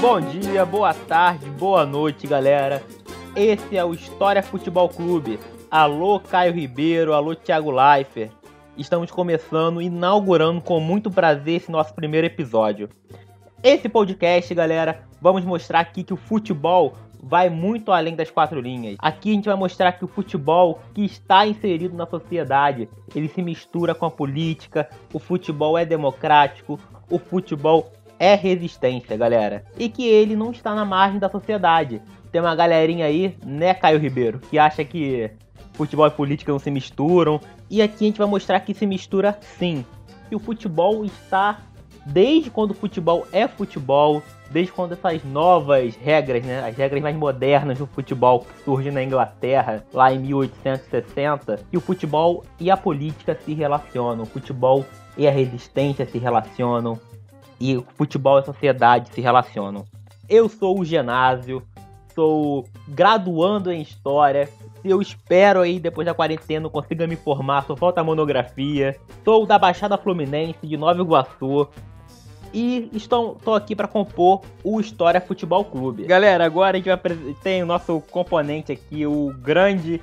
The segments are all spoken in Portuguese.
Bom dia, boa tarde, boa noite, galera. Esse é o História Futebol Clube. Alô, Caio Ribeiro, alô, Thiago Leifert. Estamos começando, inaugurando com muito prazer esse nosso primeiro episódio. Esse podcast, galera, vamos mostrar aqui que o futebol vai muito além das quatro linhas. Aqui a gente vai mostrar que o futebol que está inserido na sociedade, ele se mistura com a política, o futebol é democrático, o futebol é resistência, galera. E que ele não está na margem da sociedade. Tem uma galerinha aí, né, Caio Ribeiro, que acha que futebol e política não se misturam. E aqui a gente vai mostrar que se mistura sim. Que o futebol está, desde quando o futebol é futebol, desde quando essas novas regras, né, as regras mais modernas do futebol surgem na Inglaterra, lá em 1860, que o futebol e a política se relacionam, o futebol e a resistência se relacionam, e o futebol e a sociedade se relacionam. Eu sou o Genásio, sou graduando em História. Eu espero aí, depois da quarentena, consiga me formar. Só falta a monografia. Sou da Baixada Fluminense, de Nova Iguaçu. E estou, estou aqui para compor o História Futebol Clube. Galera, agora a gente vai tem o nosso componente aqui, o grande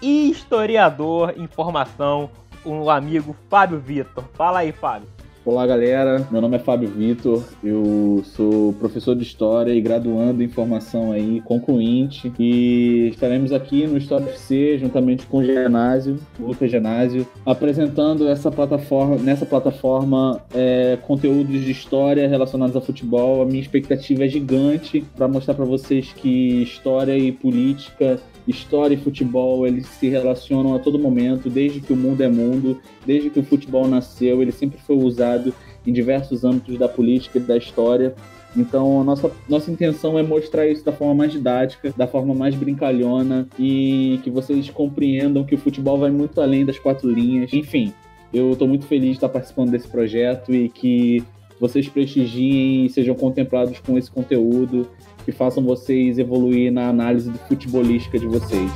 historiador em formação, o amigo Fábio Vitor. Fala aí, Fábio. Olá, galera. Meu nome é Fábio Vitor. Eu sou professor de História e graduando em formação aí, concluinte. E estaremos aqui no História FC, juntamente com o Genásio, o Lucas Genásio, apresentando essa plataforma, nessa plataforma é, conteúdos de história relacionados a futebol. A minha expectativa é gigante para mostrar para vocês que história e política história e futebol eles se relacionam a todo momento, desde que o mundo é mundo, desde que o futebol nasceu, ele sempre foi usado em diversos âmbitos da política e da história. Então, nossa, nossa intenção é mostrar isso da forma mais didática, da forma mais brincalhona e que vocês compreendam que o futebol vai muito além das quatro linhas. Enfim, eu estou muito feliz de estar participando desse projeto e que vocês prestigiem e sejam contemplados com esse conteúdo que façam vocês evoluir na análise futebolística de vocês.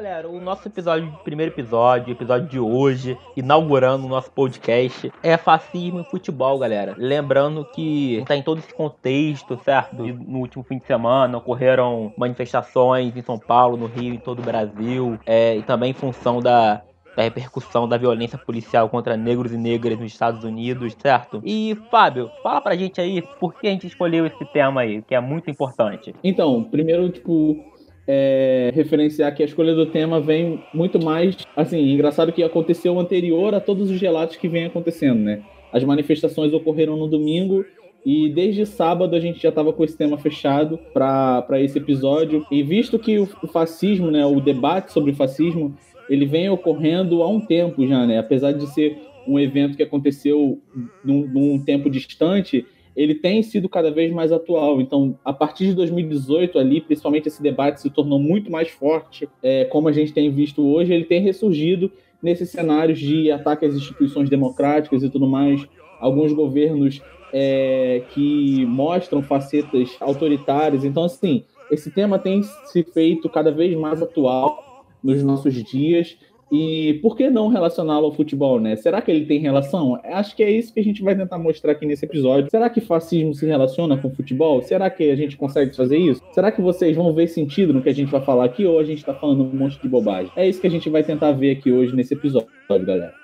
Galera, o nosso episódio, primeiro episódio, episódio de hoje, inaugurando o nosso podcast, é fascismo e futebol, galera. Lembrando que tá em todo esse contexto, certo? No último fim de semana ocorreram manifestações em São Paulo, no Rio, em todo o Brasil, é, e também em função da, da repercussão da violência policial contra negros e negras nos Estados Unidos, certo? E, Fábio, fala pra gente aí por que a gente escolheu esse tema aí, que é muito importante. Então, primeiro, tipo, é, referenciar que a escolha do tema vem muito mais, assim, engraçado que aconteceu anterior a todos os relatos que vem acontecendo, né? As manifestações ocorreram no domingo e desde sábado a gente já estava com esse tema fechado para esse episódio. E visto que o, o, fascismo, né, o debate sobre o fascismo, ele vem ocorrendo há um tempo já, né? Apesar de ser um evento que aconteceu num, num tempo distante, ele tem sido cada vez mais atual. Então, a partir de 2018 ali, principalmente esse debate se tornou muito mais forte, é, como a gente tem visto hoje, ele tem ressurgido nesses cenários de ataque às instituições democráticas e tudo mais. Alguns governos é, que mostram facetas autoritárias. Então, assim, esse tema tem se feito cada vez mais atual nos nossos dias. E por que não relacioná-lo ao futebol, né? Será que ele tem relação? Acho que é isso que a gente vai tentar mostrar aqui nesse episódio. Será que fascismo se relaciona com futebol? Será que a gente consegue fazer isso? Será que vocês vão ver sentido no que a gente vai falar aqui ou a gente tá falando um monte de bobagem? É isso que a gente vai tentar ver aqui hoje nesse episódio, galera.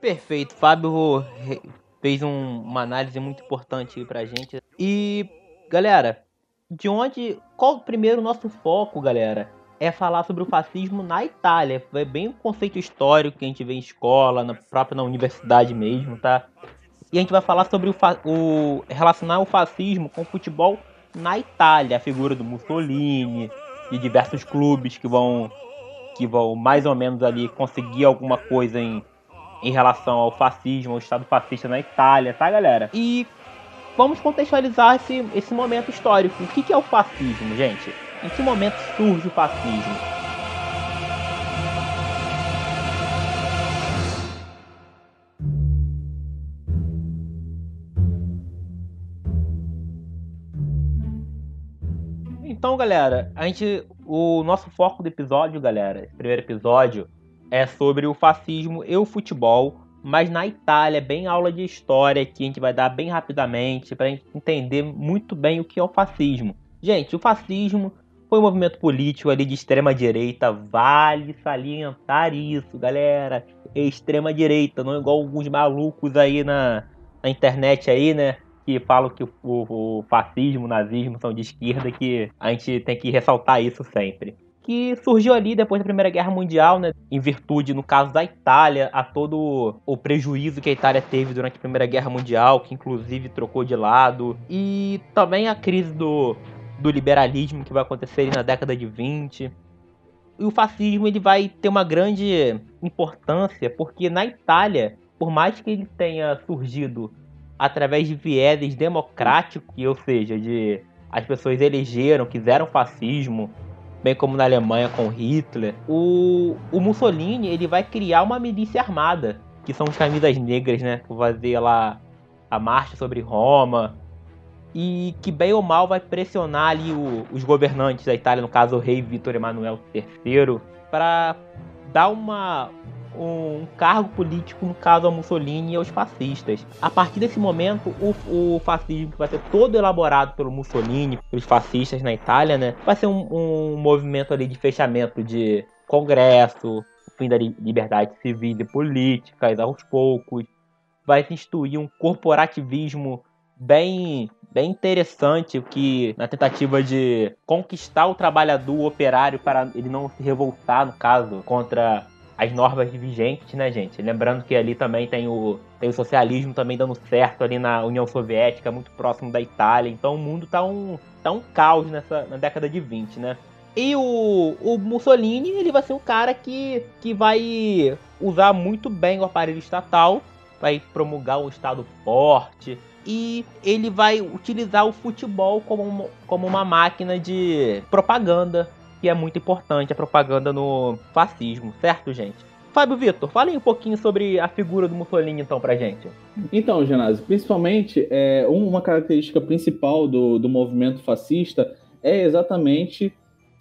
Perfeito. Fábio fez um, uma análise muito importante pra gente. E, galera, de onde. Qual primeiro o nosso foco, galera? É falar sobre o fascismo na Itália. É bem um conceito histórico que a gente vê em escola, na própria na universidade mesmo, tá? E a gente vai falar sobre o, o relacionar o fascismo com o futebol na Itália, a figura do Mussolini, de diversos clubes que vão que vão mais ou menos ali conseguir alguma coisa em, em relação ao fascismo, ao Estado fascista na Itália, tá, galera? E vamos contextualizar esse, esse momento histórico. O que, que é o fascismo, gente? Em que momento surge o fascismo? Então, galera, a gente. O nosso foco do episódio, galera, esse primeiro episódio, é sobre o fascismo e o futebol, mas na Itália, bem aula de história que a gente vai dar bem rapidamente para entender muito bem o que é o fascismo. Gente, o fascismo foi um movimento político ali de extrema direita, vale salientar isso, galera. Extrema direita, não igual alguns malucos aí na, na internet aí, né? que falam que o, o, fascismo, o nazismo são de esquerda, que a gente tem que ressaltar isso sempre. Que surgiu ali depois da Primeira Guerra Mundial, né? Em virtude, no caso da Itália, a todo o prejuízo que a Itália teve durante a Primeira Guerra Mundial, que inclusive trocou de lado. E também a crise do, do liberalismo que vai acontecer na década de 20. E o fascismo ele vai ter uma grande importância, porque na Itália, por mais que ele tenha surgido através de vieses democráticos, ou seja, de as pessoas elegeram, quiseram fascismo, bem como na Alemanha com Hitler. O, o Mussolini ele vai criar uma milícia armada, que são os camisas negras, né? Que fazer lá a marcha sobre Roma. E que bem ou mal vai pressionar ali o, os governantes da Itália, no caso o rei Vítor Emanuel III, para dar uma, um cargo político, no caso ao Mussolini e aos fascistas. A partir desse momento, o, o fascismo que vai ser todo elaborado pelo Mussolini, pelos fascistas na Itália, né, vai ser um, um movimento ali de fechamento de congresso, fim da liberdade civil e política, aos poucos. Vai se instituir um corporativismo bem bem interessante que na tentativa de conquistar o trabalhador o operário para ele não se revoltar no caso contra as normas vigentes, né, gente? Lembrando que ali também tem o, tem o socialismo também dando certo ali na União Soviética, muito próximo da Itália. Então o mundo tá um, tá um caos nessa na década de 20, né? E o, o Mussolini, ele vai ser um cara que, que vai usar muito bem o aparelho estatal, vai promulgar um Estado forte, e ele vai utilizar o futebol como, como uma máquina de propaganda que é muito importante a propaganda no fascismo, certo, gente? Fábio Vitor, fale um pouquinho sobre a figura do Mussolini, então, pra gente. Então, Genásio, principalmente, é, uma característica principal do, do movimento fascista é exatamente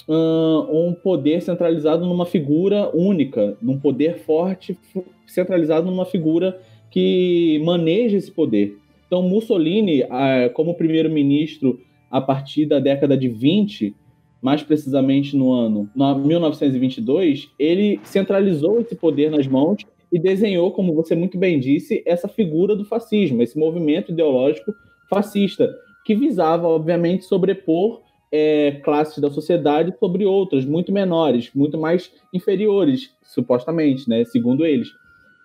um poder centralizado numa figura única, num poder forte centralizado numa figura que maneja esse poder. Então, Mussolini, como primeiro-ministro a partir da década de 20, mais precisamente no ano 1922, ele centralizou esse poder nas mãos e desenhou, como você muito bem disse, essa figura do fascismo, esse movimento ideológico fascista, que visava, obviamente, sobrepor é, classes da sociedade sobre outras, muito menores, muito mais inferiores, supostamente, né, segundo eles.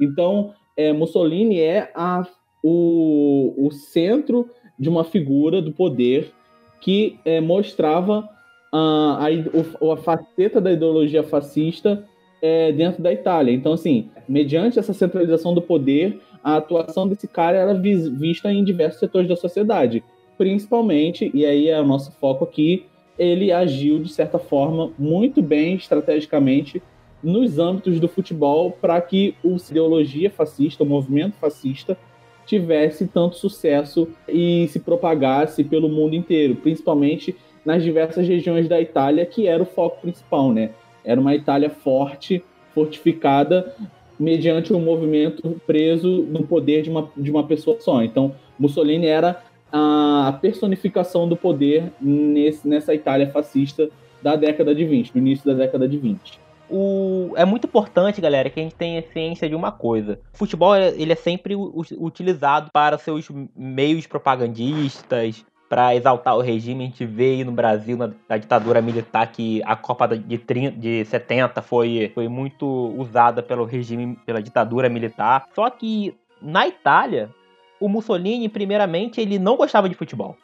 Então, é, Mussolini é a, o, o centro de uma figura do poder que é, mostrava a, a, a faceta da ideologia fascista é, dentro da Itália. Então, assim, mediante essa centralização do poder, a atuação desse cara era vista em diversos setores da sociedade. Principalmente, e aí é o nosso foco aqui, ele agiu, de certa forma, muito bem estrategicamente nos âmbitos do futebol para que a ideologia fascista, o movimento fascista, tivesse tanto sucesso e se propagasse pelo mundo inteiro, principalmente nas diversas regiões da Itália, que era o foco principal, né? Era uma Itália forte, fortificada, mediante um movimento preso no poder de uma, de uma pessoa só. Então, Mussolini era a personificação do poder nesse, nessa Itália fascista da década de 20, no início da década de 20. O... É muito importante, galera, que a gente tenha ciência de uma coisa. O futebol ele é sempre utilizado para seus meios propagandistas, para exaltar o regime. A gente vê aí no Brasil, na, na ditadura militar, que a Copa de, 30, de 70 foi, foi muito usada pelo regime, pela ditadura militar. Só que na Itália, o Mussolini, primeiramente, ele não gostava de futebol.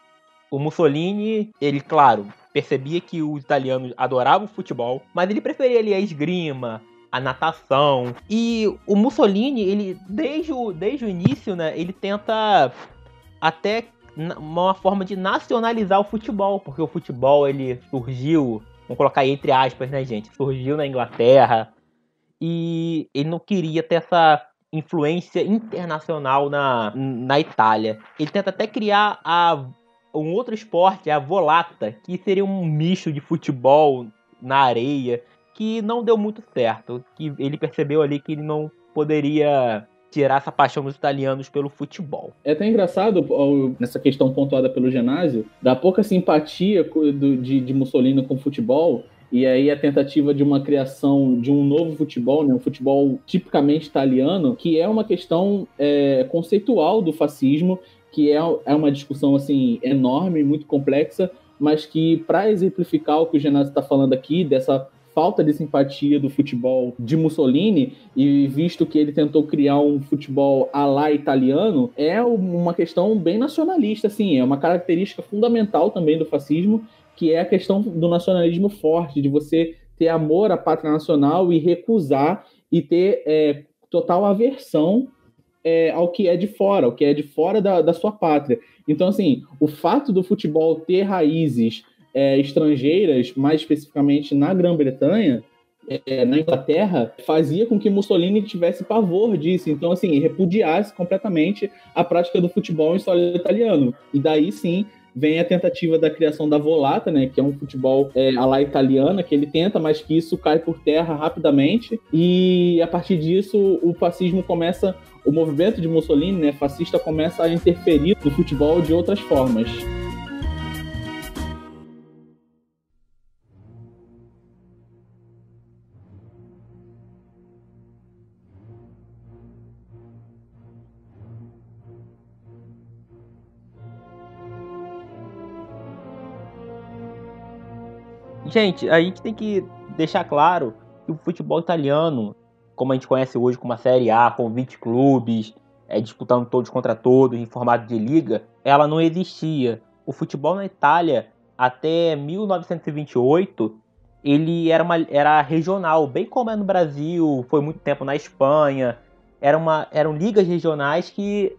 O Mussolini, ele, claro, percebia que os italianos adoravam futebol, mas ele preferia ali a esgrima, a natação. E o Mussolini, ele desde o, desde o início, né, ele tenta até uma forma de nacionalizar o futebol, porque o futebol ele surgiu vamos colocar aí entre aspas, né, gente? Surgiu na Inglaterra e ele não queria ter essa influência internacional na, na Itália. Ele tenta até criar a, um outro esporte, a volata, que seria um misto de futebol na areia, que não deu muito certo. Que ele percebeu ali que ele não poderia tirar essa paixão dos italianos pelo futebol. É até engraçado, nessa questão pontuada pelo Genásio, da pouca simpatia de, de Mussolini com o futebol, e aí a tentativa de uma criação de um novo futebol, né, um futebol tipicamente italiano, que é uma questão é, conceitual do fascismo, que é, é uma discussão assim enorme, muito complexa, mas que para exemplificar o que o Genásio está falando aqui, dessa falta de simpatia do futebol de Mussolini e visto que ele tentou criar um futebol à la italiano, é uma questão bem nacionalista, assim, é uma característica fundamental também do fascismo que é a questão do nacionalismo forte, de você ter amor à pátria nacional e recusar e ter é, total aversão é, ao que é de fora, ao que é de fora da, da sua pátria. Então, assim, o fato do futebol ter raízes é, estrangeiras, mais especificamente na Grã-Bretanha, é, na Inglaterra, fazia com que Mussolini tivesse pavor disso. Então, assim, repudiasse completamente a prática do futebol em solo italiano. E daí sim vem a tentativa da criação da volata, né, que é um futebol é, à la italiana, que ele tenta, mas que isso cai por terra rapidamente, e a partir disso o fascismo começa, o movimento de Mussolini, né, fascista, começa a interferir no futebol de outras formas. Gente, a gente tem que deixar claro que o futebol italiano, como a gente conhece hoje com uma Série A, com 20 clubes, é, disputando todos contra todos, em formato de liga, ela não existia. O futebol na Itália, até 1928, ele era, uma, era regional, bem como é no Brasil, foi muito tempo na Espanha. Era uma, eram ligas regionais que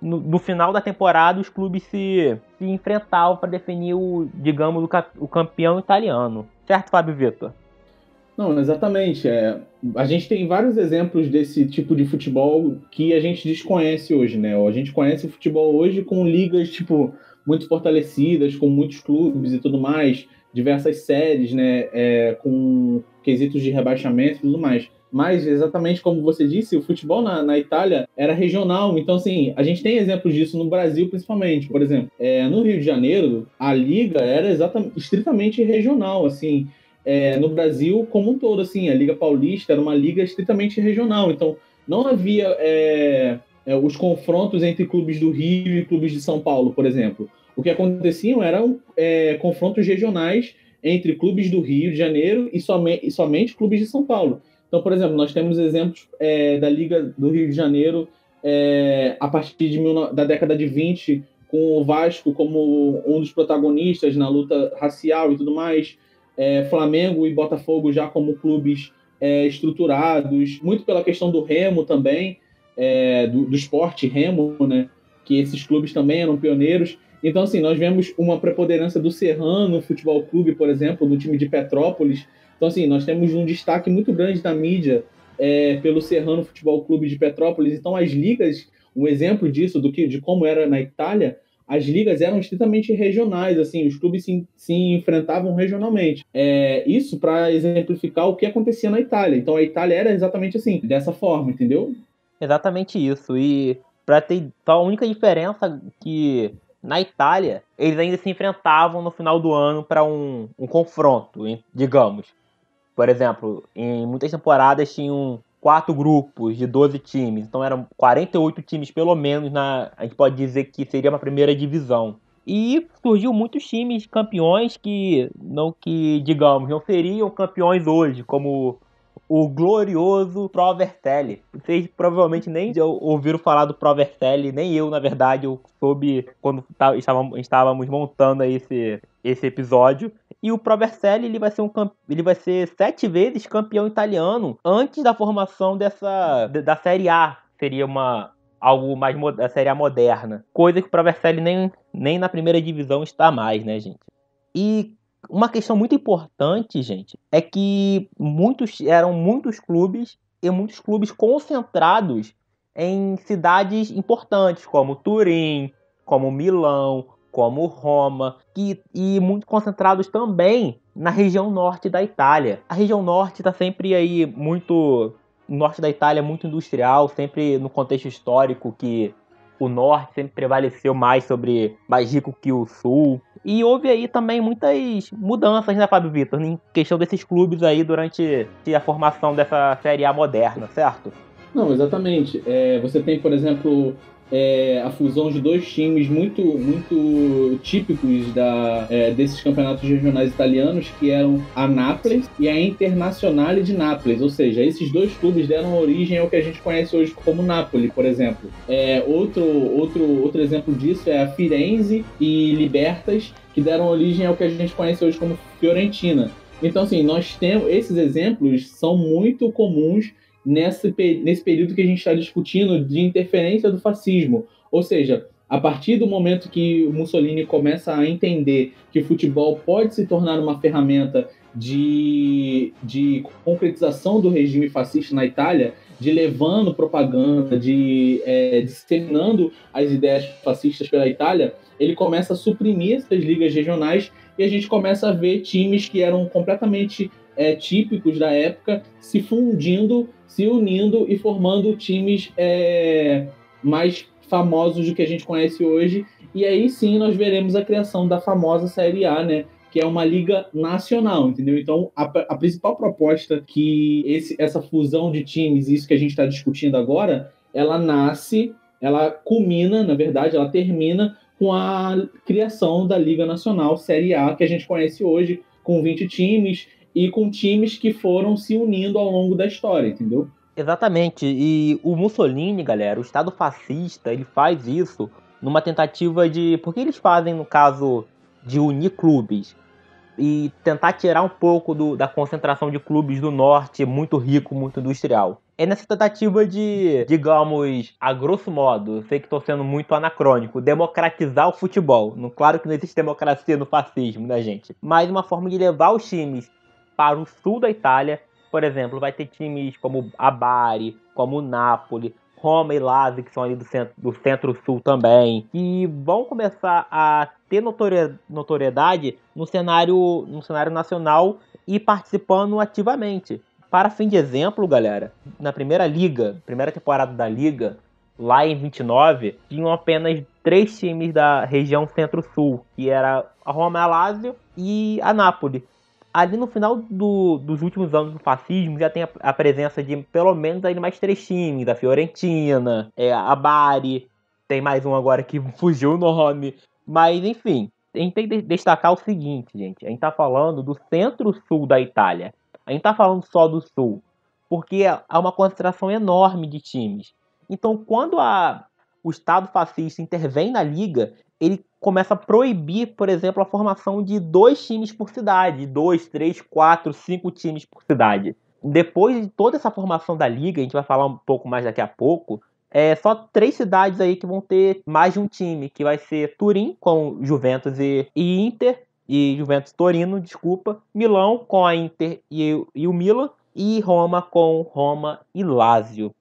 no, no, final da temporada os clubes se, se enfrentavam para definir o, digamos, o, o, campeão italiano. Certo, Fábio Vitor? Não, exatamente. É, a gente tem vários exemplos desse tipo de futebol que a gente desconhece hoje, né? A gente conhece o futebol hoje com ligas, tipo, muito fortalecidas, com muitos clubes e tudo mais, diversas séries, né? É, com quesitos de rebaixamento e tudo mais. Mas, exatamente como você disse, o futebol na, na, Itália era regional. Então, assim, a gente tem exemplos disso no Brasil, principalmente. Por exemplo, é, no Rio de Janeiro, a liga era exatamente, estritamente regional, assim. É, no Brasil como um todo, assim, a Liga Paulista era uma liga estritamente regional. Então, não havia é, é os confrontos entre clubes do Rio e clubes de São Paulo, por exemplo. O que aconteciam eram é, confrontos regionais entre clubes do Rio de Janeiro e, e somente clubes de São Paulo. Então, por exemplo, nós temos exemplos é, da Liga do Rio de Janeiro é, a partir de da década de 20, com o Vasco como um dos protagonistas na luta racial e tudo mais, é, Flamengo e Botafogo já como clubes é, estruturados, muito pela questão do remo também, é, do, do esporte remo, né? que esses clubes também eram pioneiros. Então, assim, nós vemos uma preponderância do Serrano Futebol Clube, por exemplo, do time de Petrópolis, então, assim, nós temos um destaque muito grande da mídia é, pelo Serrano Futebol Clube de Petrópolis. Então, as ligas, um exemplo disso, do que, de como era na Itália, as ligas eram estritamente regionais, assim, os clubes se, se enfrentavam regionalmente. É, isso para exemplificar o que acontecia na Itália. Então, a Itália era exatamente assim, dessa forma, entendeu? Exatamente isso. E para ter a única diferença que na Itália eles ainda se enfrentavam no final do ano para um, um confronto, digamos. Por exemplo, em muitas temporadas tinham quatro grupos de 12 times, então eram 48 times pelo menos na, a gente pode dizer que seria uma primeira divisão. E surgiu muitos times campeões que não que digamos não seriam campeões hoje, como o glorioso Provertelli. Vocês provavelmente nem ouviram falar do Provertelli, nem eu, na verdade, eu soube quando estávamos montando esse, esse episódio. E o Provercelli ele vai ser um ele vai ser sete vezes campeão italiano antes da formação dessa da Série A. Seria uma algo mais da Série A moderna, coisa que o Provercelli nem nem na primeira divisão está mais, né, gente? E uma questão muito importante, gente, é que muitos eram muitos clubes e muitos clubes concentrados em cidades importantes como Turim, como Milão, como Roma, que, e muito concentrados também na região norte da Itália. A região norte está sempre aí muito. O norte da Itália é muito industrial, sempre no contexto histórico que o norte sempre prevaleceu mais sobre mais rico que o sul. E houve aí também muitas mudanças, né, Fábio Vitor, em questão desses clubes aí durante a formação dessa Série A moderna, certo? Não, exatamente. É, você tem, por exemplo, é, a fusão de dois times muito, muito típicos da, é, desses campeonatos regionais italianos, que eram a Nápoles e a Internazionale de Nápoles. Ou seja, esses dois clubes deram origem ao que a gente conhece hoje como Nápoles, por exemplo. É, outro, outro, outro exemplo disso é a Firenze e Libertas, que deram origem ao que a gente conhece hoje como Fiorentina. Então, assim, nós temos esses exemplos são muito comuns nesse, nesse período que a gente está discutindo de interferência do fascismo. Ou seja, a partir do momento que Mussolini começa a entender que o futebol pode se tornar uma ferramenta de, de concretização do regime fascista na Itália, de levando propaganda, de é, disseminando as ideias fascistas pela Itália, ele começa a suprimir essas ligas regionais e a gente começa a ver times que eram completamente é, típicos da época se fundindo se unindo e formando times é, mais famosos do que a gente conhece hoje. E aí sim nós veremos a criação da famosa Série A, né? Que é uma liga nacional, entendeu? Então, a, a principal proposta que esse, essa fusão de times, isso que a gente está discutindo agora, ela nasce, ela culmina, na verdade, ela termina com a criação da Liga Nacional Série A, que a gente conhece hoje, com 20 times e com times que foram se unindo ao longo da história, entendeu? Exatamente. E o Mussolini, galera, o Estado fascista, ele faz isso numa tentativa de. Por que eles fazem, no caso, de unir clubes? E tentar tirar um pouco do, da concentração de clubes do norte, muito rico, muito industrial. É nessa tentativa de, digamos, a grosso modo, sei que estou sendo muito anacrônico, democratizar o futebol. Claro que não existe democracia no fascismo, né, gente? Mas uma forma de levar os times para o sul da Itália. Por exemplo, vai ter times como a Bari, como o Napoli, Roma e Lazio, que são ali do centro, do centro-sul também, e vão começar a ter notoriedade no cenário, no cenário nacional e participando ativamente. Para fim de exemplo, galera, na primeira liga, primeira temporada da liga, lá em 29, tinham apenas três times da região centro-sul, que era a Roma, a Lazio e a Nápoles ali no final do, dos últimos anos do fascismo já tem a, a, presença de pelo menos aí mais três times, a Fiorentina, é, a Bari, tem mais um agora que fugiu o nome, mas enfim, a gente tem que destacar o seguinte, gente, a gente tá falando do centro-sul da Itália, a gente tá falando só do sul, porque há uma concentração enorme de times. Então, quando a, o Estado fascista intervém na liga, ele começa a proibir, por exemplo, a formação de dois times por cidade, dois, três, quatro, cinco times por cidade. Depois de toda essa formação da liga, a gente vai falar um pouco mais daqui a pouco, é só três cidades aí que vão ter mais de um time, que vai ser Turim com Juventus e, e Inter e Juventus Torino, desculpa, Milão com a Inter e, e o Milan e Roma com Roma e Lazio.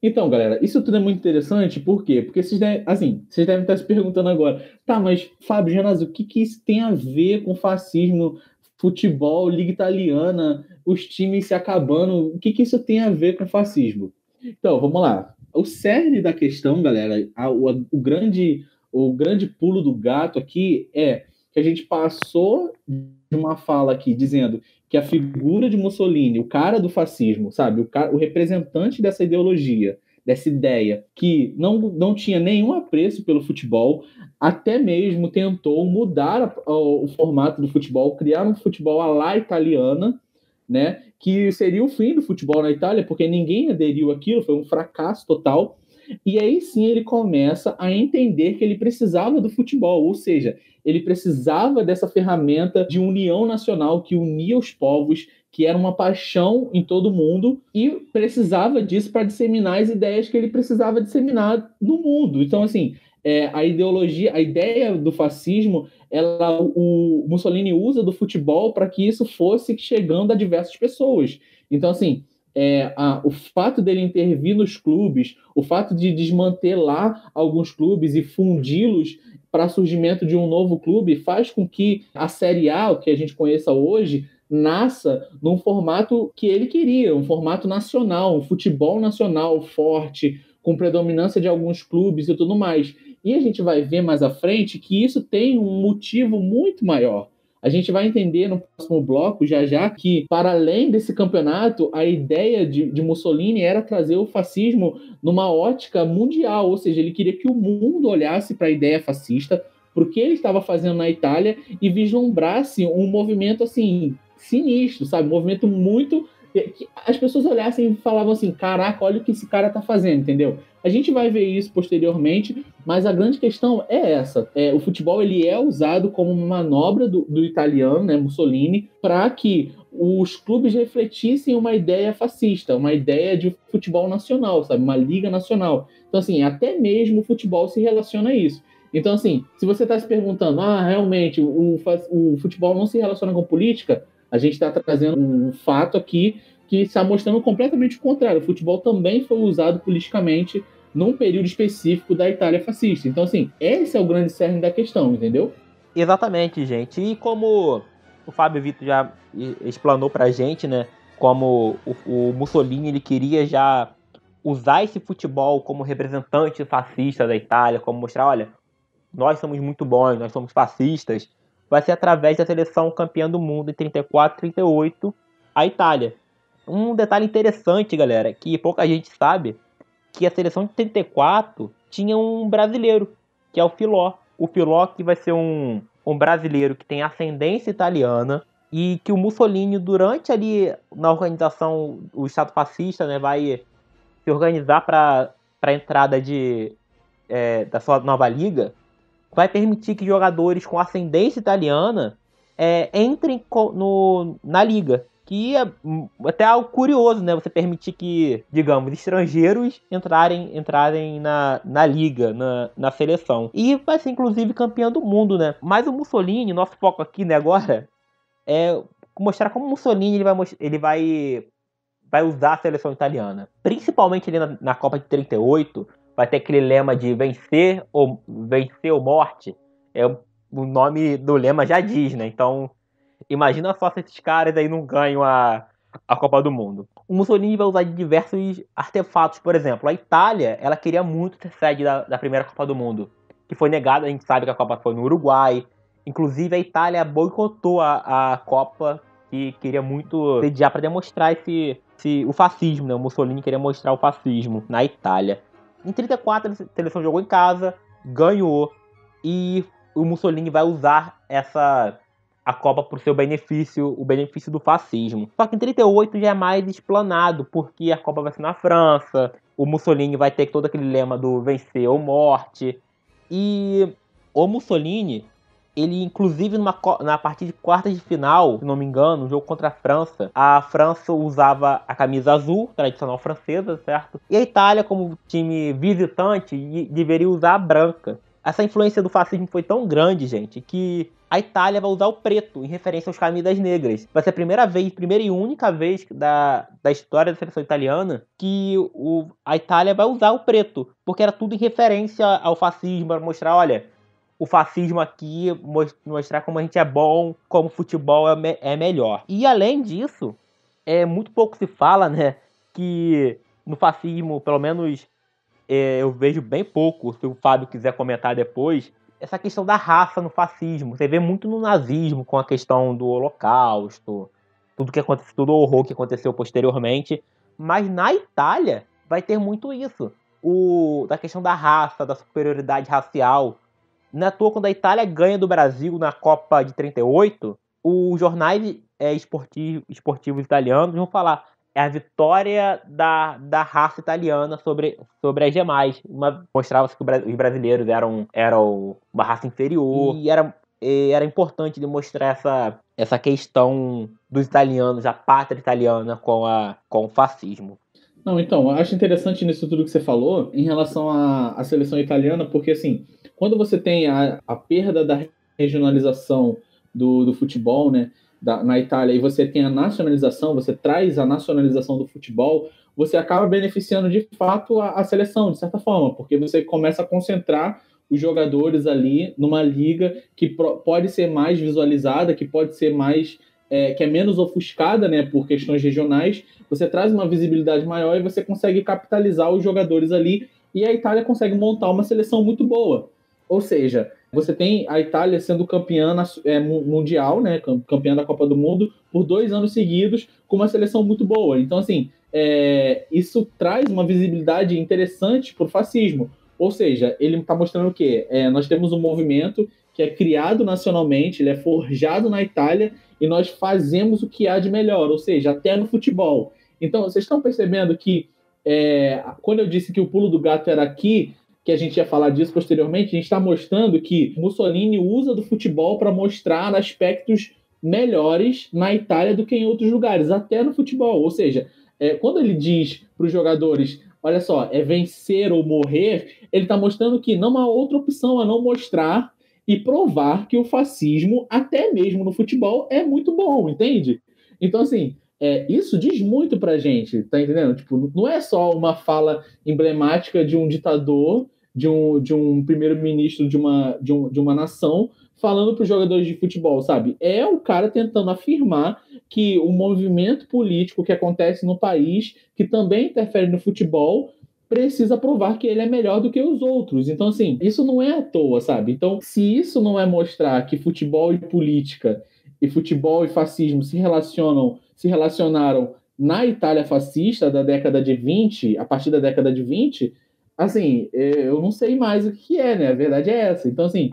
Então, galera, isso tudo é muito interessante, por quê? Porque vocês devem, assim, vocês devem estar se perguntando agora, tá, mas Fábio Genazzi, o que, que isso tem a ver com fascismo, futebol, liga italiana, os times se acabando, o que, que isso tem a ver com fascismo? Então, vamos lá. O cerne da questão, galera, a, o, o, grande, o grande pulo do gato aqui é que a gente passou de uma fala aqui dizendo que a figura de Mussolini, o cara do fascismo, sabe, o, cara, o representante dessa ideologia, dessa ideia, que não, não tinha nenhum apreço pelo futebol, até mesmo tentou mudar o formato do futebol, criar um futebol à la italiana, né, que seria o fim do futebol na Itália, porque ninguém aderiu àquilo, foi um fracasso total. E aí sim ele começa a entender que ele precisava do futebol, ou seja, ele precisava dessa ferramenta de união nacional que unia os povos, que era uma paixão em todo mundo, e precisava disso para disseminar as ideias que ele precisava disseminar no mundo. Então, assim, é, a ideologia, a ideia do fascismo, ela, o Mussolini usa do futebol para que isso fosse chegando a diversas pessoas. Então, assim, é, a, o fato dele intervir nos clubes, o fato de desmantelar alguns clubes e fundi-los para surgimento de um novo clube, faz com que a Série A, o que a gente conheça hoje, nasça num formato que ele queria, um formato nacional, um futebol nacional forte, com predominância de alguns clubes e tudo mais. E a gente vai ver mais à frente que isso tem um motivo muito maior. A gente vai entender no próximo bloco, já já, que, para além desse campeonato, a ideia de, de, Mussolini era trazer o fascismo numa ótica mundial, ou seja, ele queria que o mundo olhasse para a ideia fascista, para o que ele estava fazendo na Itália e vislumbrasse um movimento assim sinistro, sabe? Um movimento muito as pessoas olhassem e falavam assim: caraca, olha o que esse cara tá fazendo, entendeu? A gente vai ver isso posteriormente, mas a grande questão é essa: é, o futebol ele é usado como uma manobra do, do italiano, né, Mussolini, para que os clubes refletissem uma ideia fascista, uma ideia de futebol nacional, sabe? Uma liga nacional. Então, assim, até mesmo o futebol se relaciona a isso. Então, assim, se você está se perguntando, ah, realmente, o, o futebol não se relaciona com política, a gente está trazendo um fato aqui que está mostrando completamente o contrário. O futebol também foi usado politicamente num período específico da Itália fascista. Então, assim, esse é o grande cerne da questão, entendeu? Exatamente, gente. E como o Fábio Vitor já explanou pra gente, né? Como o, o Mussolini ele queria já usar esse futebol como representante fascista da Itália, como mostrar, olha, nós somos muito bons, nós somos fascistas, vai ser através da seleção campeã do mundo em 34 38, a Itália. Um detalhe interessante, galera, que pouca gente sabe, que a seleção de 34 tinha um brasileiro, que é o Filó. O Filó que vai ser um, um brasileiro que tem ascendência italiana e que o Mussolini, durante ali na organização, o Estado fascista, né, vai se organizar para a entrada de, é, da sua nova liga, vai permitir que jogadores com ascendência italiana é, entrem no, na liga. Que é até algo curioso, né? Você permitir que, digamos, estrangeiros entrarem, entrarem na, na liga, na, na seleção. E vai ser, inclusive, campeão do mundo, né? Mas o Mussolini, nosso foco aqui, né, agora, é mostrar como o Mussolini ele vai, ele vai, vai usar a seleção italiana. Principalmente ali na, na Copa de 38, vai ter aquele lema de vencer ou vencer ou morte. É o nome do lema já diz, né? Então, imagina só se esses caras aí não ganham a, a Copa do Mundo. O Mussolini vai usar diversos artefatos, por exemplo, a Itália, ela queria muito ter sede da, da primeira Copa do Mundo, que foi negada, a gente sabe que a Copa foi no Uruguai. Inclusive a Itália boicotou a, a Copa que queria muito sediar para demonstrar esse, esse, o fascismo, né? O Mussolini queria mostrar o fascismo na Itália. Em 34, a seleção jogou em casa, ganhou e o Mussolini vai usar essa a Copa por seu benefício, o benefício do fascismo. Só que em 38 já é mais explanado, porque a Copa vai ser na França, o Mussolini vai ter todo aquele lema do vencer ou morte. E o Mussolini ele, inclusive, numa, na partida de quartas de final, se não me engano, no jogo contra a França, a França usava a camisa azul, tradicional francesa, certo? E a Itália, como time visitante, deveria usar a branca. Essa influência do fascismo foi tão grande, gente, que a Itália vai usar o preto em referência aos camisas negras. Vai ser a primeira vez, primeira e única vez da, da história da seleção italiana que o, a Itália vai usar o preto, porque era tudo em referência ao fascismo, para mostrar, olha, o fascismo aqui, mostrar como a gente é bom, como o futebol é, me é melhor. E além disso, é muito pouco se fala, né, que no fascismo, pelo menos é, eu vejo bem pouco, se o Fábio quiser comentar depois, essa questão da raça no fascismo. Você vê muito no nazismo com a questão do holocausto, tudo que aconteceu, todo o horror que aconteceu posteriormente. Mas na Itália vai ter muito isso. O, da questão da raça, da superioridade racial. Na toa, quando a Itália ganha do Brasil na Copa de 38, os jornais é, esportivos, esportivos italianos vão falar é a vitória da, da raça italiana sobre, sobre as demais. Mostrava-se que os brasileiros eram, eram uma raça inferior e era, era importante demonstrar essa, essa questão dos italianos, a pátria italiana com, a, com o fascismo. Não, então, acho interessante nisso tudo que você falou em relação à, à seleção italiana, porque assim, quando você tem a, a perda da regionalização do, do futebol, né, da, na Itália, e você tem a nacionalização, você traz a nacionalização do futebol, você acaba beneficiando de fato a, a seleção, de certa forma, porque você começa a concentrar os jogadores ali numa liga que pro, pode ser mais visualizada, que pode ser mais é, que é menos ofuscada, né, por questões regionais. Você traz uma visibilidade maior e você consegue capitalizar os jogadores ali e a Itália consegue montar uma seleção muito boa. Ou seja, você tem a Itália sendo campeã é, mundial, né, campeã da Copa do Mundo por dois anos seguidos com uma seleção muito boa. Então, assim, é, isso traz uma visibilidade interessante para o fascismo. Ou seja, ele está mostrando o quê? É, nós temos um movimento que é criado nacionalmente, ele é forjado na Itália e nós fazemos o que há de melhor, ou seja, até no futebol. Então, vocês estão percebendo que é, quando eu disse que o pulo do gato era aqui, que a gente ia falar disso posteriormente, a gente está mostrando que Mussolini usa do futebol para mostrar aspectos melhores na Itália do que em outros lugares, até no futebol. Ou seja, é, quando ele diz para os jogadores, olha só, é vencer ou morrer, ele está mostrando que não há outra opção a não mostrar e provar que o fascismo, até mesmo no futebol, é muito bom, entende? Então, assim, é, isso diz muito pra gente, tá entendendo? Tipo, não é só uma fala emblemática de um ditador, de um, de um primeiro-ministro de uma, de, um, de uma nação, falando para os jogadores de futebol, sabe? É o cara tentando afirmar que o movimento político que acontece no país, que também interfere no futebol, precisa provar que ele é melhor do que os outros. Então, assim, isso não é à toa, sabe? Então, se isso não é mostrar que futebol e política, e futebol e fascismo se relacionam, se relacionaram na Itália fascista da década de 20, a partir da década de 20, assim, eu não sei mais o que é, né? A verdade é essa. Então, assim,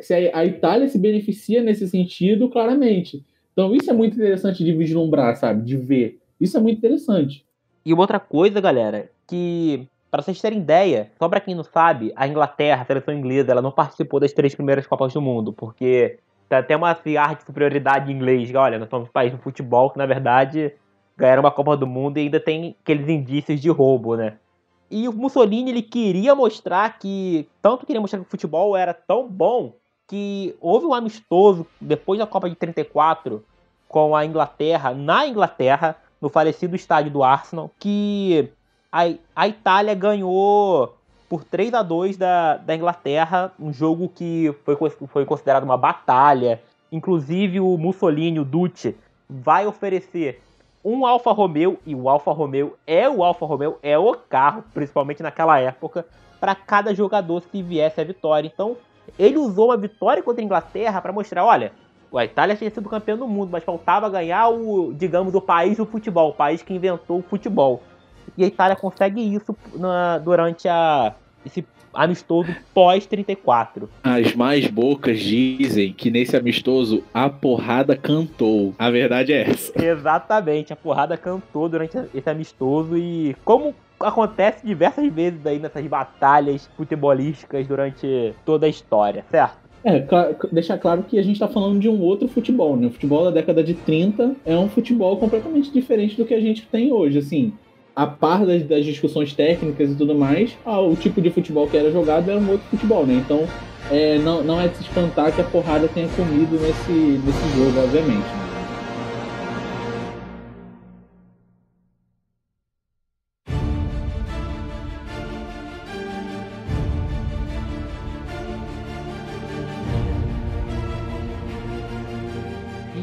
se a Itália se beneficia nesse sentido, claramente. Então, isso é muito interessante de vislumbrar, sabe? De ver. Isso é muito interessante. E uma outra coisa, galera, que para vocês terem ideia, só para quem não sabe, a Inglaterra, a seleção inglesa, ela não participou das três primeiras Copas do Mundo, porque tem até uma ar de superioridade inglês. Olha, nós somos um país do futebol que, na verdade, ganharam uma Copa do Mundo e ainda tem aqueles indícios de roubo, né? E o Mussolini ele queria mostrar que, tanto queria mostrar que o futebol era tão bom que houve um amistoso depois da Copa de 34 com a Inglaterra, na Inglaterra, no falecido estádio do Arsenal, que a, a Itália ganhou por 3 a 2 da, da Inglaterra, um jogo que foi, foi considerado uma batalha. Inclusive o Mussolini, o Duce, vai oferecer um Alfa Romeo, e o Alfa Romeo é o Alfa Romeo, é o carro, principalmente naquela época, para cada jogador se viesse a vitória. Então, ele usou uma vitória contra a Inglaterra para mostrar, olha, a Itália tinha sido campeão do mundo, mas faltava ganhar o, digamos, o país do futebol, o país que inventou o futebol. E a Itália consegue isso na, durante a, esse amistoso pós-34. As mais bocas dizem que nesse amistoso a porrada cantou. A verdade é essa. Exatamente, a porrada cantou durante esse amistoso e como acontece diversas vezes aí nessas batalhas futebolísticas durante toda a história, certo? É, claro, deixar claro que a gente está falando de um outro futebol, né? O futebol da década de 30 é um futebol completamente diferente do que a gente tem hoje, assim a par das, das, discussões técnicas e tudo mais, ah, o tipo de futebol que era jogado era um outro futebol, né? Então, é, não, não é de se espantar que a porrada tenha comido nesse, nesse jogo, obviamente.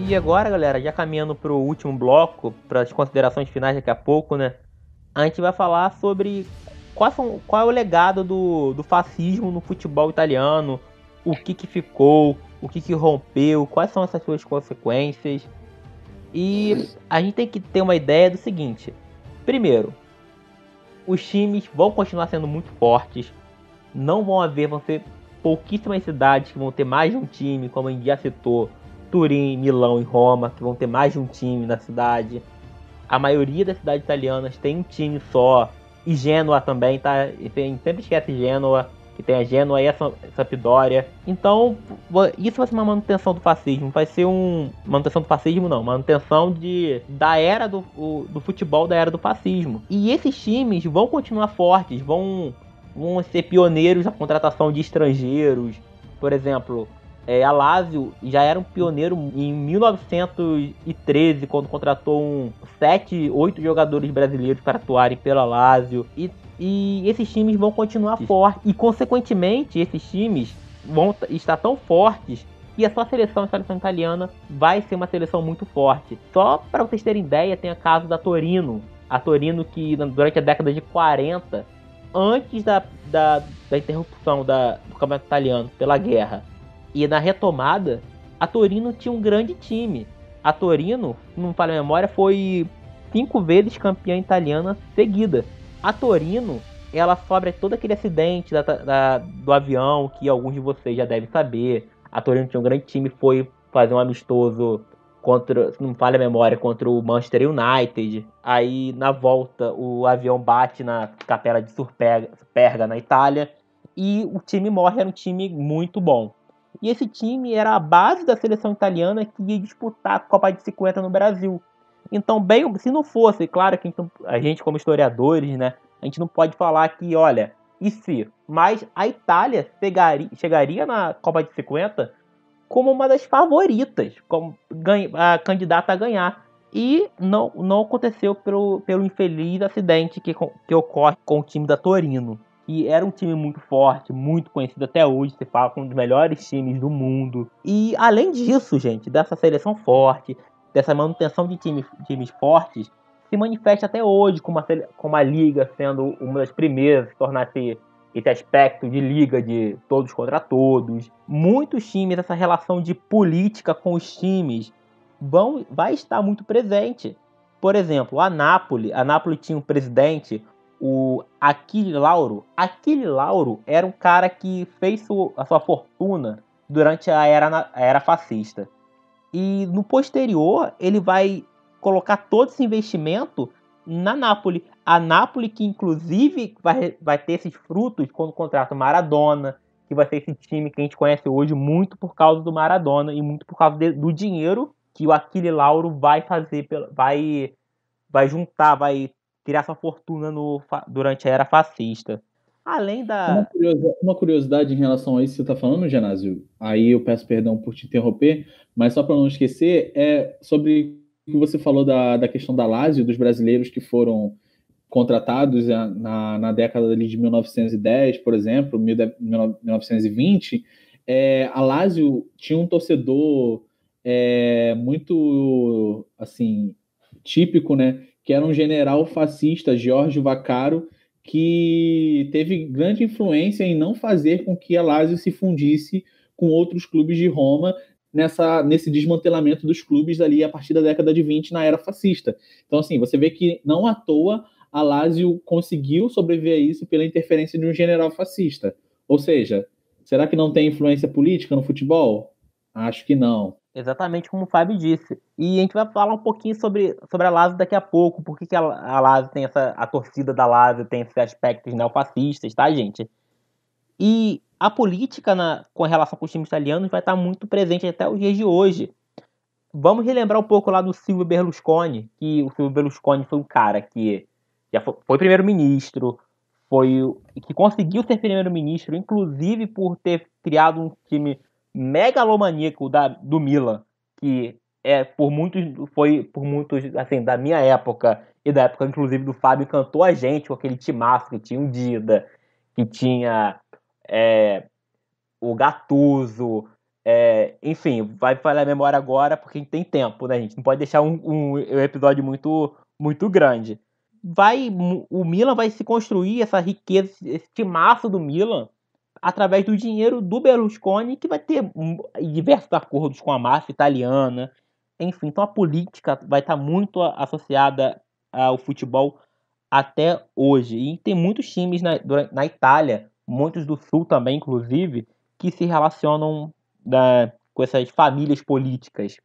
E agora, galera, já caminhando para o último bloco, para as considerações finais daqui a pouco, né? A gente vai falar sobre qual, são, qual é o legado do, do fascismo no futebol italiano, o que, que ficou, o que, que rompeu, quais são essas suas consequências. E a gente tem que ter uma ideia do seguinte: primeiro, os times vão continuar sendo muito fortes, não vão haver, vão ser pouquíssimas cidades que vão ter mais de um time, como a gente já citou, Turim, Milão e Roma, que vão ter mais de um time na cidade a maioria das cidades italianas tem um time só. E Gênua também, tá? Sempre esquece Gênua. que tem a Gênua e a Sampdoria. Então, isso vai ser uma manutenção do fascismo, vai ser um manutenção do fascismo não, manutenção de da era do, o, do futebol da era do fascismo. E esses times vão continuar fortes, vão vão ser pioneiros na contratação de estrangeiros. Por exemplo, é, a Lazio já era um pioneiro em 1913, quando contratou um, sete, oito jogadores brasileiros para atuarem pela Lazio. E, e esses times vão continuar fortes. E, consequentemente, esses times vão estar tão fortes que a sua seleção, a seleção italiana, vai ser uma seleção muito forte. Só para vocês terem ideia, tem a caso da Torino. A Torino que durante a década de 40, antes da, da, da interrupção da, do campeonato italiano pela guerra, e na retomada, a Torino tinha um grande time. A Torino, não falha a memória, foi cinco vezes campeã italiana seguida. A Torino, ela sofre todo aquele acidente da, da, do avião que alguns de vocês já devem saber. A Torino tinha um grande time, foi fazer um amistoso contra, se não falha a memória, contra o Manchester United. Aí na volta o avião bate na capela de Surperga, na Itália e o time morre, era um time muito bom. E esse time era a base da seleção italiana que ia disputar a Copa de 50 no Brasil. Então, bem, se não fosse, claro que a gente, como historiadores, né, a gente não pode falar que, olha, e se? Mas a Itália chegaria, na Copa de 50 como uma das favoritas, como a candidata a ganhar. E não, não aconteceu pelo, pelo infeliz acidente que, que ocorre com o time da Torino e era um time muito forte, muito conhecido até hoje, se fala com um dos melhores times do mundo. E além disso, gente, dessa seleção forte, dessa manutenção de times, times fortes, se manifesta até hoje com uma, com uma liga sendo uma das primeiras a se tornar esse, esse aspecto de liga de todos contra todos. Muitos times, essa relação de política com os times vão, vai estar muito presente. Por exemplo, a Nápoles, a Nápoles tinha um presidente, o Aquile Lauro. Aquile Lauro era um cara que fez a sua fortuna durante a era, a era fascista. E no posterior, ele vai colocar todo esse investimento na Nápoles. A Nápoles que inclusive vai, vai ter esses frutos quando contrata o Maradona, que vai ser esse time que a gente conhece hoje muito por causa do Maradona e muito por causa de, do dinheiro que o Aquile Lauro vai fazer, vai, vai juntar, vai criar sua fortuna no, durante a era fascista. Além da. Uma curiosidade, uma curiosidade em relação a isso que você está falando, Genásio, aí eu peço perdão por te interromper, mas só para não esquecer, é sobre o que você falou da, da questão da Lazio, dos brasileiros que foram contratados na, na década de 1910, por exemplo, 1920. É, a Lazio tinha um torcedor é, muito assim típico, né? Que era um general fascista, Jorge Vaccaro, que teve grande influência em não fazer com que a Lazio se fundisse com outros clubes de Roma nessa, nesse desmantelamento dos clubes ali a partir da década de 20 na era fascista. Então, assim, você vê que não à toa a Lazio conseguiu sobreviver a isso pela interferência de um general fascista. Ou seja, será que não tem influência política no futebol? Acho que não. Exatamente como o Fábio disse. E a gente vai falar um pouquinho sobre, sobre a Lazio daqui a pouco, porque que a, a Lazio tem essa. A torcida da Lazio tem esses aspectos neofascistas, tá, gente? E a política na, com relação com os times italianos vai estar muito presente até os dias de hoje. Vamos relembrar um pouco lá do Silvio Berlusconi, que o Silvio Berlusconi foi um cara que já foi, foi primeiro-ministro, foi que conseguiu ser primeiro-ministro, inclusive por ter criado um time megalomaníaco da, do Milan, que é por muitos foi por muitos assim da minha época e da época inclusive do Fábio cantou a gente com aquele timaço que tinha o Dida, que tinha é, o Gatuso, é, enfim, vai falhar a memória agora porque a gente tem tempo, né, gente? Não pode deixar um, um, um episódio muito muito grande. Vai o Milan vai se construir essa riqueza, esse timaço do Milan através do dinheiro do Berlusconi, que vai ter diversos acordos com a máfia italiana. Enfim, então a política vai estar muito associada ao futebol até hoje. E tem muitos times na, na Itália, muitos do Sul também, inclusive, que se relacionam da, com essas famílias políticas.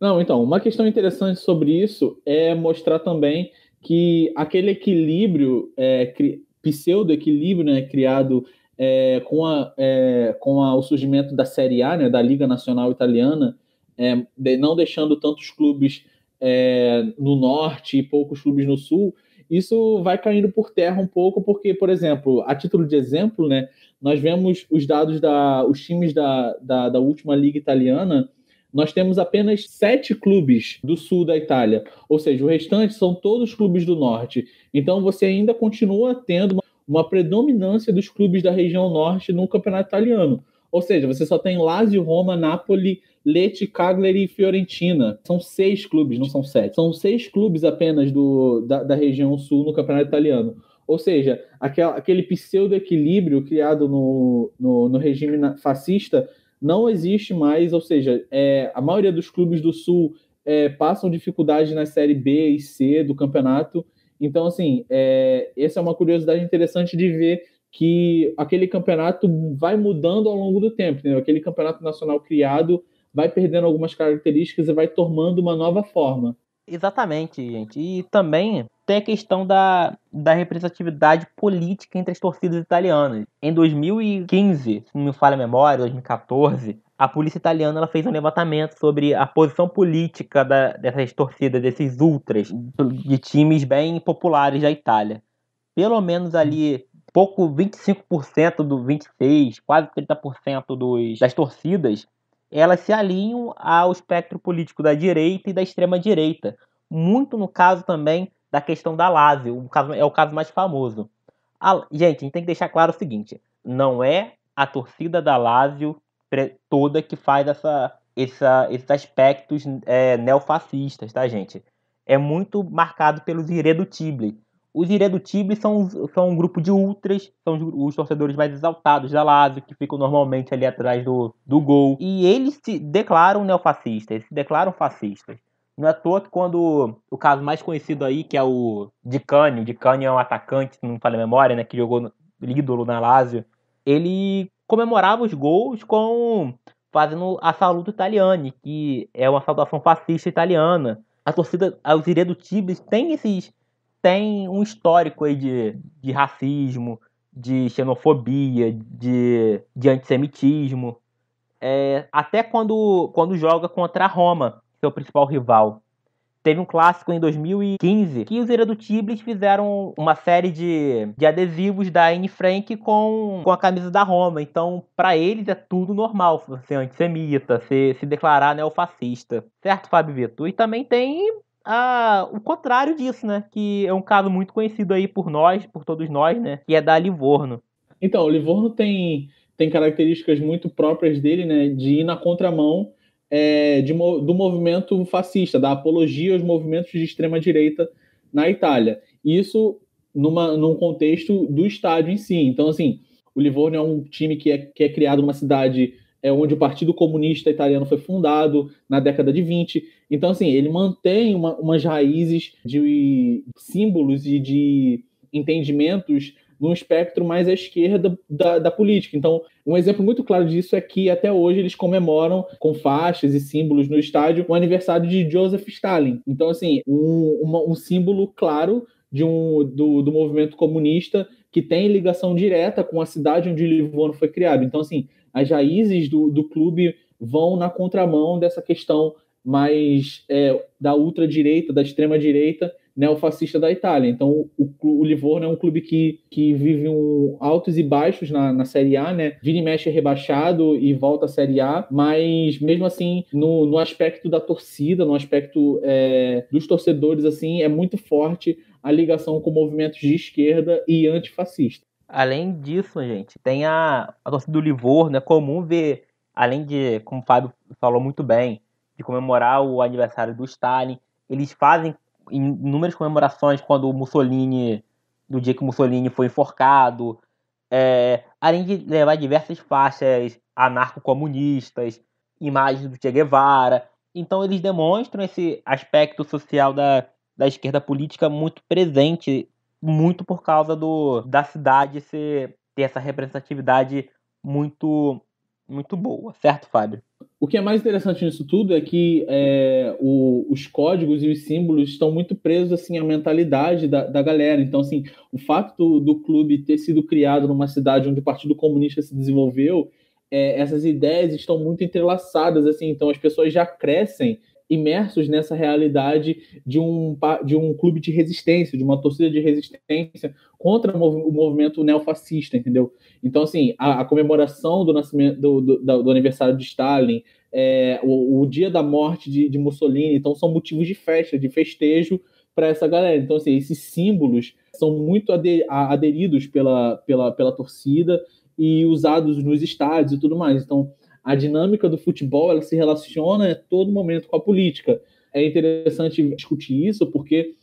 Não, então, uma questão interessante sobre isso é mostrar também que aquele equilíbrio, é, pseudo-equilíbrio né, criado é, com, a, é, com a, o surgimento da Série A, né, da Liga Nacional Italiana, é, de, não deixando tantos clubes é, no norte e poucos clubes no sul, isso vai caindo por terra um pouco, porque, por exemplo, a título de exemplo, né, nós vemos os dados da os times da, da, da última liga italiana, nós temos apenas sete clubes do sul da Itália, ou seja, o restante são todos clubes do norte. Então você ainda continua tendo uma, predominância dos clubes da região norte no campeonato italiano. Ou seja, você só tem Lazio, Roma, Napoli, Lecce, Cagliari e Fiorentina. São seis clubes, não são sete. São seis clubes apenas do, da, da região sul no campeonato italiano. Ou seja, aquele pseudo-equilíbrio criado no, no, no, regime fascista não existe mais. Ou seja, é, a maioria dos clubes do sul é, passam dificuldade na série B e C do campeonato. Então, assim, é, essa é uma curiosidade interessante de ver que aquele campeonato vai mudando ao longo do tempo, aquele campeonato nacional criado vai perdendo algumas características e vai tomando uma nova forma. Exatamente, gente. E também tem a questão da, da representatividade política entre as torcidas italianas. Em 2015, se não me falha a memória, 2014, a polícia italiana ela fez um levantamento sobre a posição política da, dessas torcidas, desses ultras, de times bem populares da Itália. Pelo menos ali pouco 25% do 26, quase 30% dos, das torcidas, elas se alinham ao espectro político da direita e da extrema direita. Muito no caso também da questão da Lazio, o caso, é o caso mais famoso. A, gente, a gente tem que deixar claro o seguinte: não é a torcida da Lazio toda que faz essa, essa, esses aspectos é, neofascistas, tá, gente? É muito marcado pelos irredutíveis, os irredutíveis são, são um grupo de ultras, são os, os, torcedores mais exaltados da Lazio, que ficam normalmente ali atrás do, do gol. E eles se declaram neofascistas, eles se declaram fascistas. Não é à toa que quando o caso mais conhecido aí, que é o Di Canio, Di Canio é um atacante, se não me falha a memória, né, que jogou no, ídolo na Lazio, ele comemorava os gols com fazendo a saluto italiani, que é uma saudação fascista italiana. A torcida, os irredutíveis têm esses tem um histórico aí de, de racismo, de xenofobia, de, de antissemitismo. É, até quando, quando joga contra a Roma, seu principal rival. Teve um clássico em 2015 que os irredutíveis fizeram uma série de, de adesivos da Anne Frank com, com a camisa da Roma. Então, para eles é tudo normal ser antissemita, ser, se declarar neofascista. Certo, Fábio Vitor? E também tem a, o contrário disso, né? Que é um caso muito conhecido aí por nós, por todos nós, né? Que é da Livorno. Então, o Livorno tem, tem características muito próprias dele, né? De ir na contramão é, de, do movimento fascista, da apologia aos movimentos de extrema-direita na Itália. Isso numa, num contexto do estádio em si. Então, assim, o Livorno é um time que é, que é criado numa cidade é onde o Partido Comunista Italiano foi fundado na década de 20. Então, assim, ele mantém uma, umas raízes de símbolos e de entendimentos num espectro mais à esquerda da, da, política. Então, um exemplo muito claro disso é que até hoje eles comemoram com faixas e símbolos no estádio o aniversário de Joseph Stalin. Então, assim, um, uma, um símbolo claro de um, do, do movimento comunista que tem ligação direta com a cidade onde Livorno foi criado. Então, assim, as raízes do, do clube vão na contramão dessa questão mais é, da ultradireita, da extrema-direita neofascista da Itália. Então, o, o, Livorno é um clube que, que vive um altos e baixos na, na Série A, né? Vira e mexe é rebaixado e volta à Série A, mas mesmo assim, no, no aspecto da torcida, no aspecto é, dos torcedores, assim, é muito forte a ligação com movimentos de esquerda e antifascista. Além disso, gente, tem a, a torcida do Livorno. É comum ver, além de, como o Fábio falou muito bem, de comemorar o aniversário do Stalin, eles fazem inúmeras comemorações quando o Mussolini, do dia que Mussolini foi enforcado, é, além de levar diversas faixas anarco-comunistas, imagens do Che Guevara. Então eles demonstram esse aspecto social da, da esquerda política muito presente muito por causa do da cidade ser ter essa representatividade muito muito boa, certo, Fábio? O que é mais interessante nisso tudo é que é, o, os códigos e os símbolos estão muito presos assim à mentalidade da, da galera. Então, assim, o fato do, do, clube ter sido criado numa cidade onde o Partido Comunista se desenvolveu, é, essas ideias estão muito entrelaçadas. assim. Então, as pessoas já crescem imersos nessa realidade de um, de um clube de resistência, de uma torcida de resistência contra o movimento neofascista, entendeu? Então, assim, a, a comemoração do nascimento do, do, do aniversário de Stalin, é, o, o, dia da morte de, de, Mussolini, então são motivos de festa, de festejo para essa galera. Então, assim, esses símbolos são muito aderidos pela, pela, pela torcida e usados nos estádios e tudo mais. Então, a dinâmica do futebol ela se relaciona a todo momento com a política. É interessante discutir isso porque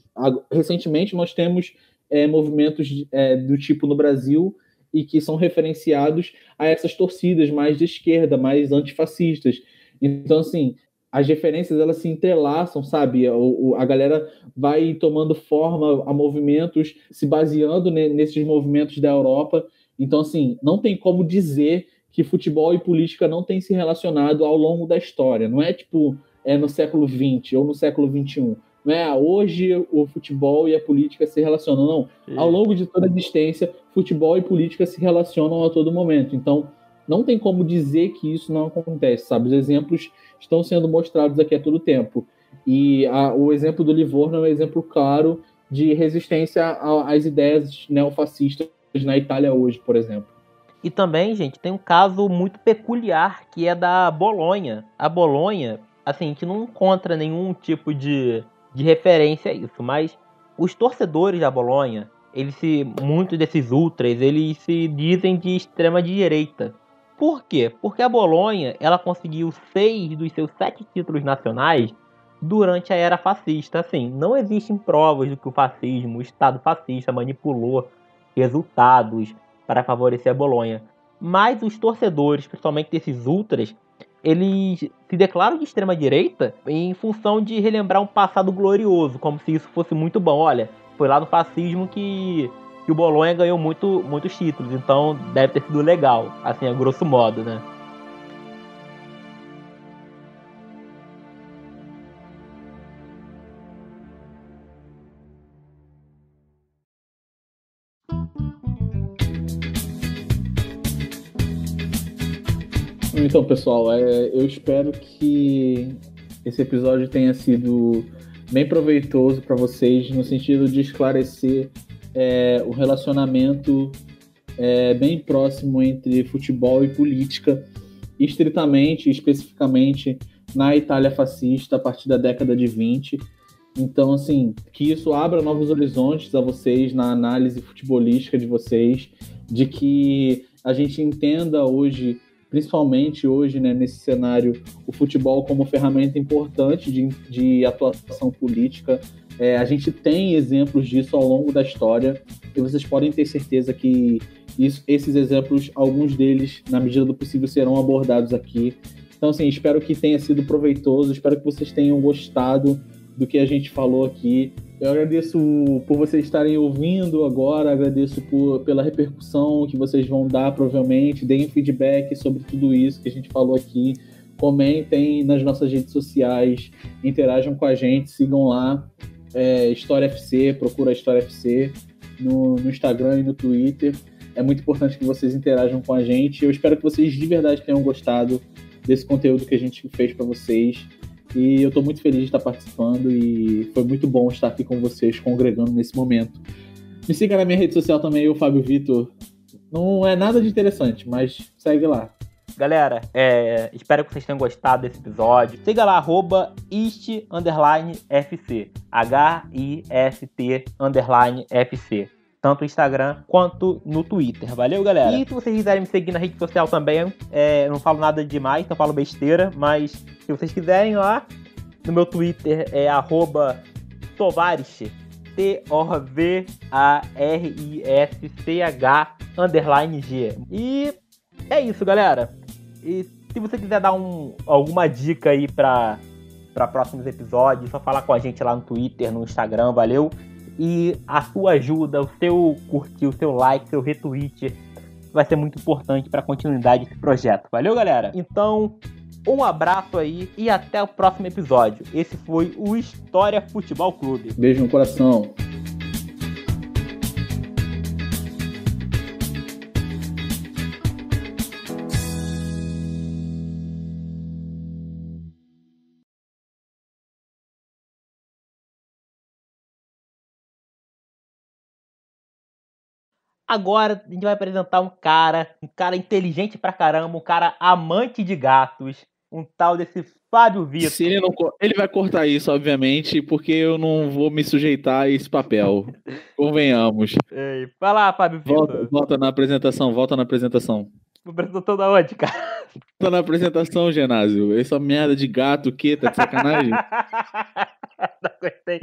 recentemente nós temos é, movimentos é, do tipo no Brasil e que são referenciados a essas torcidas mais de esquerda, mais antifascistas. Então, assim, as referências elas se entrelaçam, sabe? O, a galera vai tomando forma a movimentos, se baseando nesses movimentos da Europa. Então, assim, não tem como dizer que futebol e política não têm se relacionado ao longo da história. Não é tipo é no século XX ou no século XXI. Não é ah, hoje o futebol e a política se relacionam. Não. Sim. Ao longo de toda a existência, futebol e política se relacionam a todo momento. Então, não tem como dizer que isso não acontece, sabe? Os exemplos estão sendo mostrados aqui a todo tempo. E a, o exemplo do Livorno é um exemplo claro de resistência às ideias neofascistas na Itália hoje, por exemplo. E também, gente, tem um caso muito peculiar que é da Bolonha. A Bolonha, assim, a gente não encontra nenhum tipo de, de referência a isso, mas os torcedores da Bolonha, eles se, muitos desses ultras, eles se dizem de extrema direita. Por quê? Porque a Bolonha, ela conseguiu seis dos seus sete títulos nacionais durante a era fascista. Assim, não existem provas de que o fascismo, o Estado fascista manipulou resultados para favorecer a Bolonha. Mas os torcedores, principalmente desses ultras, eles se declaram de extrema direita em função de relembrar um passado glorioso, como se isso fosse muito bom. Olha, foi lá no fascismo que, que o Bolonha ganhou muito, muitos títulos, então deve ter sido legal, assim, a grosso modo, né? Então, pessoal, é, eu espero que esse episódio tenha sido bem proveitoso para vocês, no sentido de esclarecer é, o relacionamento é, bem próximo entre futebol e política, estritamente, especificamente na Itália fascista a partir da década de 20. Então, assim, que isso abra novos horizontes a vocês na análise futebolística de vocês, de que a gente entenda hoje principalmente hoje, né, nesse cenário, o futebol como ferramenta importante de, de atuação política. É, a gente tem exemplos disso ao longo da história e vocês podem ter certeza que isso, esses exemplos, alguns deles, na medida do possível, serão abordados aqui. Então, assim, espero que tenha sido proveitoso, espero que vocês tenham gostado do que a gente falou aqui. Eu agradeço por vocês estarem ouvindo agora, agradeço por, pela repercussão que vocês vão dar, provavelmente. Deem feedback sobre tudo isso que a gente falou aqui. Comentem nas nossas redes sociais, interajam com a gente, sigam lá. É, História FC, procura História FC no, no Instagram e no Twitter. É muito importante que vocês interajam com a gente. Eu espero que vocês de verdade tenham gostado desse conteúdo que a gente fez para vocês. E eu estou muito feliz de estar participando e foi muito bom estar aqui com vocês, congregando nesse momento. Me siga na minha rede social também, o Fábio Vitor. Não é nada de interessante, mas segue lá. Galera, é, espero que vocês tenham gostado desse episódio. Siga lá, arroba ist, underline, FC. H-I-S-T, underline, FC tanto no Instagram quanto no Twitter. Valeu, galera? E se vocês quiserem me seguir na rede social também, é, eu não falo nada demais, não falo besteira, mas se vocês quiserem lá, no meu Twitter é arroba T-O-V-A-R-I-S-C-H underline G. E é isso, galera. E se você quiser dar um, alguma dica aí para para próximos episódios, só falar com a gente lá no Twitter, no Instagram, valeu? E a sua ajuda, o seu curtir, o seu like, seu retweet vai ser muito importante para a continuidade desse projeto. Valeu, galera? Então, Um abraço aí e até o próximo episódio. Esse foi o História Futebol Clube. Beijo no coração. Agora a gente vai apresentar um cara, um cara inteligente pra caramba, um cara amante de gatos, um tal desse Fábio Vitor. Se ele não ele vai cortar isso, obviamente, porque eu não vou me sujeitar a esse papel. Convenhamos. Ei, vai lá, Fábio Vitor. Volta, volta na apresentação, volta na apresentação. Apresentou da onde, cara? Tô na apresentação, Genásio. Essa merda de gato, que tá de sacanagem? não gostei.